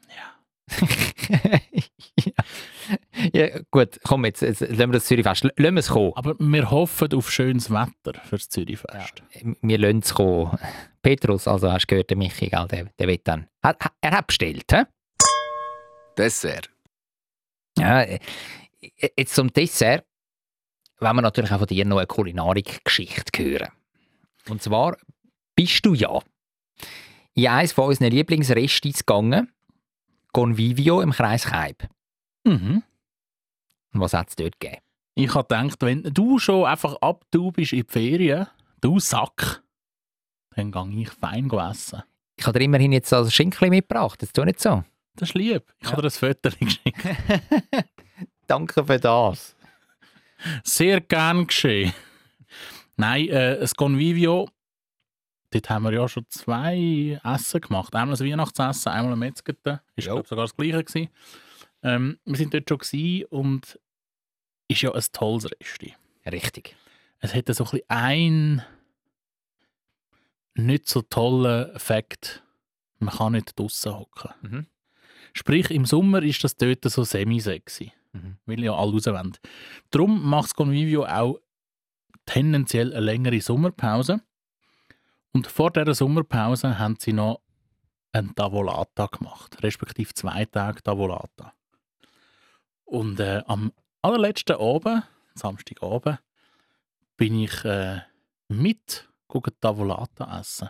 Ja. ja. ja. Gut, komm, jetzt, jetzt lassen wir das Zürich-Fest. Lassen wir es kommen. Aber wir hoffen auf schönes Wetter für das Zürichfest. Wir lassen es kommen. Petrus, also hast du gehört, der Michi, gell, der, der wird dann. Er, er hat bestellt, hä? Dessert. Ja, äh, jetzt zum Dessert wollen wir natürlich auch von dir noch eine Kulinarik-Geschichte hören. Und zwar bist du ja in eines von unseren Lieblingsrestis gegangen, Convivio im Kreis Keib. Mhm. Und was hat es dort gegeben? Ich habe gedacht, wenn du schon einfach ab du bist in die Ferien, du Sack, dann gehe ich fein essen. Ich habe dir immerhin jetzt also Schinkli mitgebracht, das tut nicht so. Das ist lieb. Ich Ja. habe dir ein Foto geschickt. Danke für das. Sehr gern geschehen. Nein, äh, das Convivio, dort haben wir ja schon zwei Essen gemacht. Einmal ein Weihnachtsessen, einmal ein Metzgete. Ist glaub, sogar das gleiche gewesen. Ähm, wir sind dort schon gewesen und ist ja ein tolles Resti. Richtig. Es hätte so ein bisschen ein nicht so tollen Fakt. Man kann nicht draussen hocken. Mhm. Sprich, im Sommer ist das dort so semi-sexy. Mhm. Weil ja alle raus. Darum macht das Convivio auch tendenziell eine längere Sommerpause. Und vor dieser Sommerpause haben sie noch ein Tavolata gemacht, respektive zwei Tage Tavolata. Und äh, am allerletzten Abend, Samstagabend, bin ich äh, mit Tavolata essen.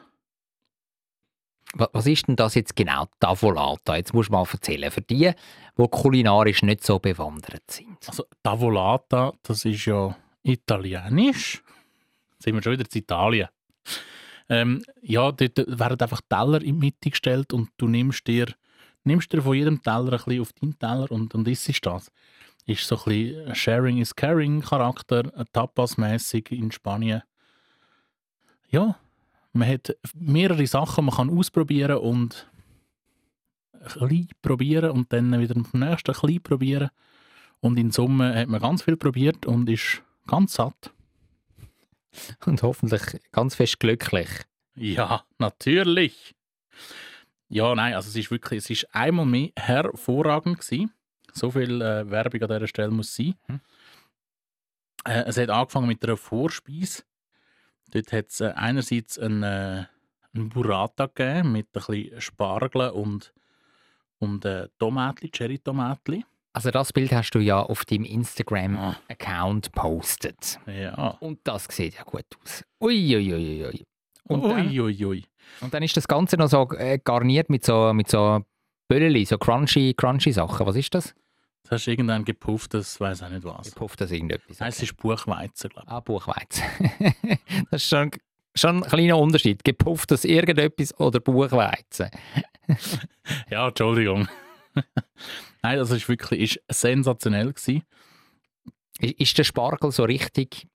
Wa- Was ist denn das jetzt genau, Tavolata? Jetzt musst du mal erzählen, für die, die kulinarisch nicht so bewandert sind. Also Tavolata, das ist ja italienisch. Jetzt sind wir schon wieder in Italien. Ähm, ja, dort werden einfach Teller in die Mitte gestellt und du nimmst dir, nimmst dir von jedem Teller ein bisschen auf deinen Teller und, und isst das. Ist so ein bisschen Sharing is Caring Charakter, Tapas-mässig in Spanien. Ja, man hat mehrere Sachen, man kann ausprobieren und ein bisschen probieren und dann wieder am nächsten ein bisschen probieren. Und in Summe hat man ganz viel probiert und ist ganz satt. Und hoffentlich ganz fest glücklich. Ja, natürlich. Ja, nein, also es ist wirklich, es ist einmal mehr hervorragend gewesen. So viel äh, Werbung an dieser Stelle muss sein. Mhm. Äh, es hat angefangen mit einer Vorspeise. Dort hat es äh, einerseits einen, äh, einen Burrata gegeben mit ein bisschen Spargel und, und äh, Tomatli, Cherry-Tomatli. Also das Bild hast du ja auf deinem Ah. Instagram-Account postet. Ja. Und das sieht ja gut aus. Uiuiuiui. Ui, ui. Und, dann, Ui, ui. und dann ist das Ganze noch so äh, garniert mit so, mit so Bölleli, so crunchy, crunchy Sachen. Was ist das? Das hast du irgendwann gepufft, das weiß auch nicht was. Ich das irgendetwas. Nein, es ist Buchweizen, glaube Ah, Buchweizen. das ist schon, schon ein kleiner Unterschied. Gepufftes irgendetwas oder Buchweizen. ich. Ja, Entschuldigung. Nein, das ist wirklich ist sensationell gewesen. Ist, ist der Spargel so richtig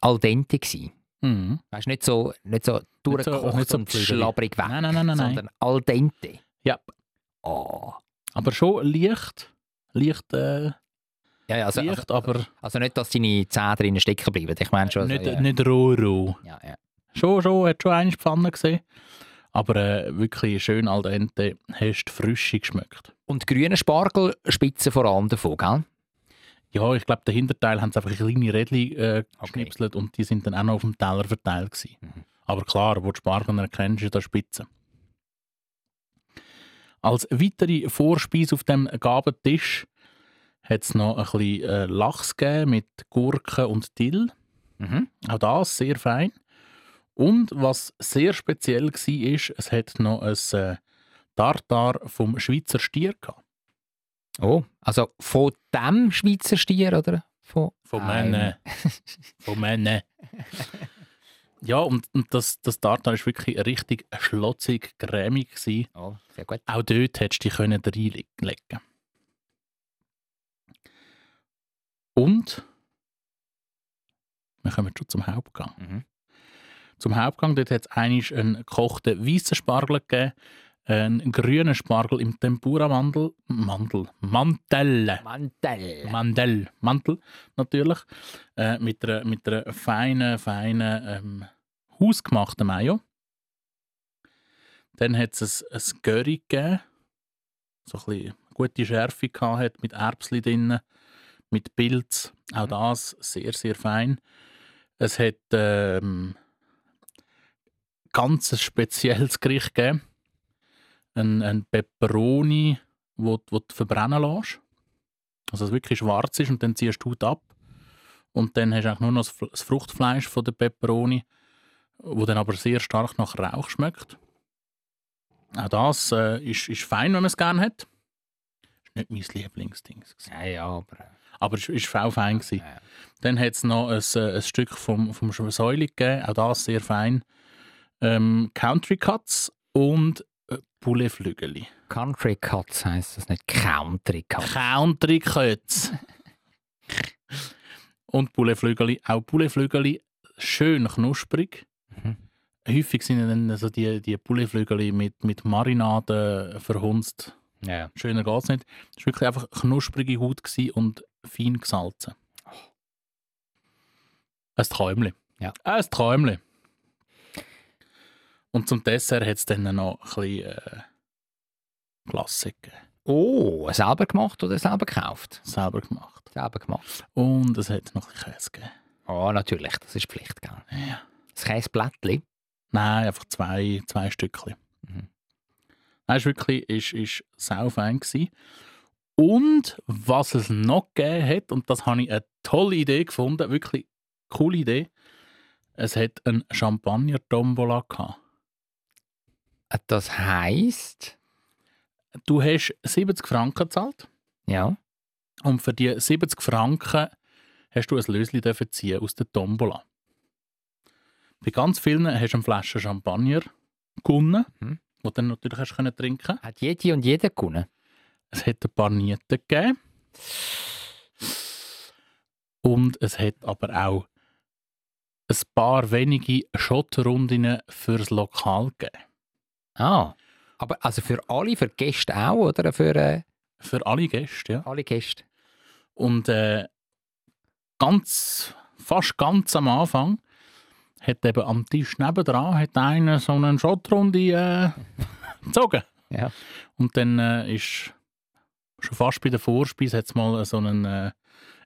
al dente gewesen? Mhm. Weißt du, nicht so, nicht so durchgekocht nicht so und pflügelig. schlabrig weg, Nein, nein, nein, nein, nein. sondern al dente. Ja. Oh. Aber schon leicht, leicht, äh, Ja, ja, also, leicht also, aber also nicht, dass deine Zähne drinnen stecken bleiben. Ich meine schon. nicht, also, ja. nicht roh, roh. Ja, ja. Schon, schon, hat schon eine Pfanne gesehen. Aber äh, wirklich schön al dente, hast die Frische geschmeckt. Und grüne Spargel spitzen vor allem davon, gell? Ja, ich glaube, den Hinterteil haben sie einfach in kleine Rädchen äh, Okay. und die sind dann auch noch auf dem Teller verteilt gewesen. Mhm. Aber klar, wo du Spargel erkennst, ist da Spitze. Als weitere Vorspeise auf dem Gabentisch hat es noch ein bisschen äh, Lachs gegeben mit Gurke und Dill. Mhm. Auch das sehr fein. Und was sehr speziell war, ist, es hat noch ein äh, Tartar vom Schweizer Stier gehabt. Oh, also von dem Schweizer Stier, oder? Von, Von einem. Männern. Von Männern. Ja, und, und das, das Tartar war wirklich richtig schlotzig, cremig. Gewesen. Oh, sehr gut. Auch dort hättest du dich können reinlegen Und wir kommen schon zum Hauptgang. Mhm. Zum Hauptgang dort hat es einmal einen gekochten weißen Spargel gegeben, einen grünen Spargel im Tempura-Mandel, Mandel, Mantel, Mantel. Mandel, Mantel natürlich, äh, mit, einer, mit einer feinen, feinen, ähm, hausgemachten Mayo. Dann hat es ein, ein Curry gegeben, so ein bisschen gute Schärfe gehabt mit Erbsli drin, mit Pilz, auch das sehr, sehr fein. Es hat ähm, ganz ein spezielles Gericht gegeben, ein, ein Peperoni, wo, wo du verbrennen lässt. Also es wirklich schwarz ist und dann ziehst du die Haut ab. Und dann hast du eigentlich nur noch das Fruchtfleisch von der Peperoni, wo dann aber sehr stark nach Rauch schmeckt. Auch das äh, ist, ist fein, wenn man es gerne hat. Ist nicht mein Lieblingsding. Ja, ja, aber... äh, Aber es ist auch fein. Gewesen. Ja. Dann hat es noch ein, äh, ein Stück vom, vom Säule gegeben, auch das sehr fein. Ähm, Country Cuts und äh, Pouletflügeli. Country Cuts heisst das nicht Country Cuts. Country Cuts. und Pouletflügeli. Auch Pouletflügeli schön knusprig. Mhm. Häufig sind dann also die, die Pouletflügeli mit, mit Marinade verhunzt. Ja. Schöner geht es nicht. Es war wirklich einfach knusprige Haut und fein gesalzen. Ein Träumchen. Ja. Ein Träumchen. Und zum Dessert hat es dann noch ein bisschen äh, gegeben. Oh, selber gemacht oder selber gekauft? Selber gemacht. Selber gemacht. Und es hat noch ein bisschen Käse gegeben. Oh, natürlich, das ist Pflicht, gell? Ja. Das Käseblättli. Nein, einfach zwei, zwei Stückchen. Mhm. Es war wirklich ist, ist sau fein. Gewesen. Und was es noch gegeben hat, und das habe ich eine tolle Idee gefunden, wirklich coole Idee, es hat einen Champagner-Tombola gehabt. Das heisst, Du hast 70 Franken gezahlt ja, und für die 70 Franken hast du ein Löschen ziehen aus der Tombola. Bei ganz vielen hast du eine Flasche Champagner gewonnen, Mhm. die du dann natürlich hast können trinken hat jede und jeder gewonnen. Es hat ein paar Nieten gegeben. Und es hat aber auch ein paar wenige Schotterrunden fürs Lokal gegeben. Ah, aber also für alle, für Gäste auch, oder für äh, Für alle Gäste, ja. alle Gäste? Und äh, ganz, fast ganz am Anfang hat eben am Tisch nebendran hat einer so eine Schottrunde äh, gezogen. Ja. Und dann äh, ist schon fast bei der Vorspeise hat's mal so einen äh,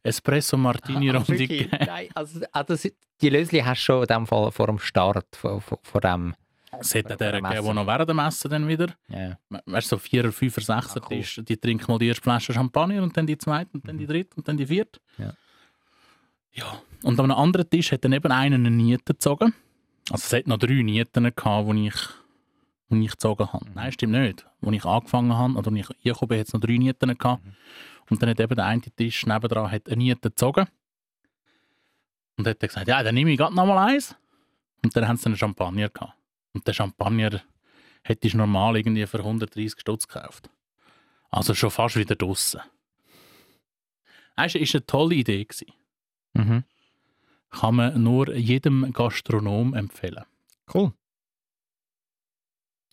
Espresso Martini Runde gegeben. Nein, also, also die Lösli hast du schon in dem Fall vor dem Start von, von, von dem. Es Vor auch der gegeben, der noch während dem Essen dann wieder, Ja. weißt du, so Vierer, Fünfer, Sechser Ah, cool. Tisch, die trinken mal die erste Flasche Champagner und dann die zweite und dann die dritte und dann die vierte. Ja. Ja, und an einem anderen Tisch hat dann eben einer eine Niete gezogen. Also es hat noch drei Nieten gehabt, die ich, die ich gezogen habe. Nein, stimmt nicht. Als ich angefangen habe, oder als ich gekommen bin, hat es noch drei Nieten gehabt. Und dann hat eben der eine Tisch nebendran hat eine Niete gezogen. Und hat dann gesagt, ja, dann nehme ich gerade noch mal eins. Und dann haben sie einen Champagner gehabt. Und der Champagner hättest du normal irgendwie für 130 Stutz gekauft. Also schon fast wieder draussen. Es war eine tolle Idee. Gewesen. Mhm. Kann man nur jedem Gastronom empfehlen. Cool.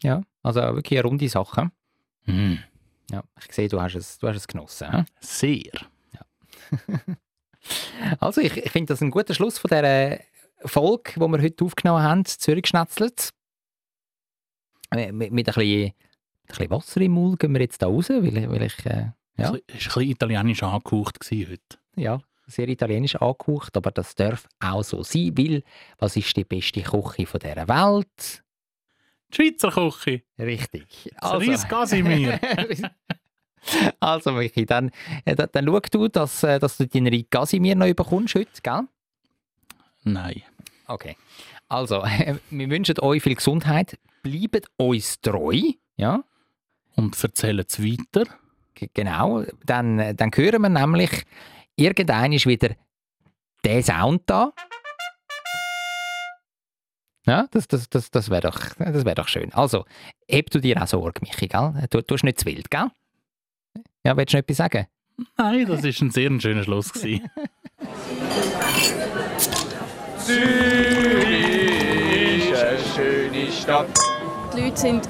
Ja, also wirklich eine runde Sache. Mm, Ja, ich sehe, du hast es, du hast es genossen. hä? sehr. Also, ich, ich finde das ein guter Schluss von dieser Folge, die wir heute aufgenommen haben, Zürich geschnetzelt. Mit, mit, mit ein bisschen, ein bisschen Wasser im Mund gehen wir jetzt da raus, weil, ich- weil ich, äh, Ja. Es war ein bisschen italienisch angehaucht heute. ja, sehr italienisch angehaucht, aber das darf auch so sein, weil was ist die beste Küche von dieser Welt? Die Schweizer Küche. Richtig. Das Reis Casimir. also, Michi, dann, äh, dann, dann schau du, dass, äh, dass du deinen Reis Casimir noch bekommst heute, gell? Nein. Okay. Also, wir wünschen euch viel Gesundheit. Bleibt uns treu. Ja, Und erzählen es weiter. g- genau. Dann, äh, dann hören wir nämlich, irgendein ist wieder der Sound da. Ja, das, das, das, das wäre doch, das wär doch schön. Also, heb du dir auch Sorge, Michi, gell? Du tust nicht zu wild, gell? Ja, willst du noch etwas sagen? Nein, das war ein sehr schöner Schluss. Zürich ist eine schöne Stadt. Die Leute sind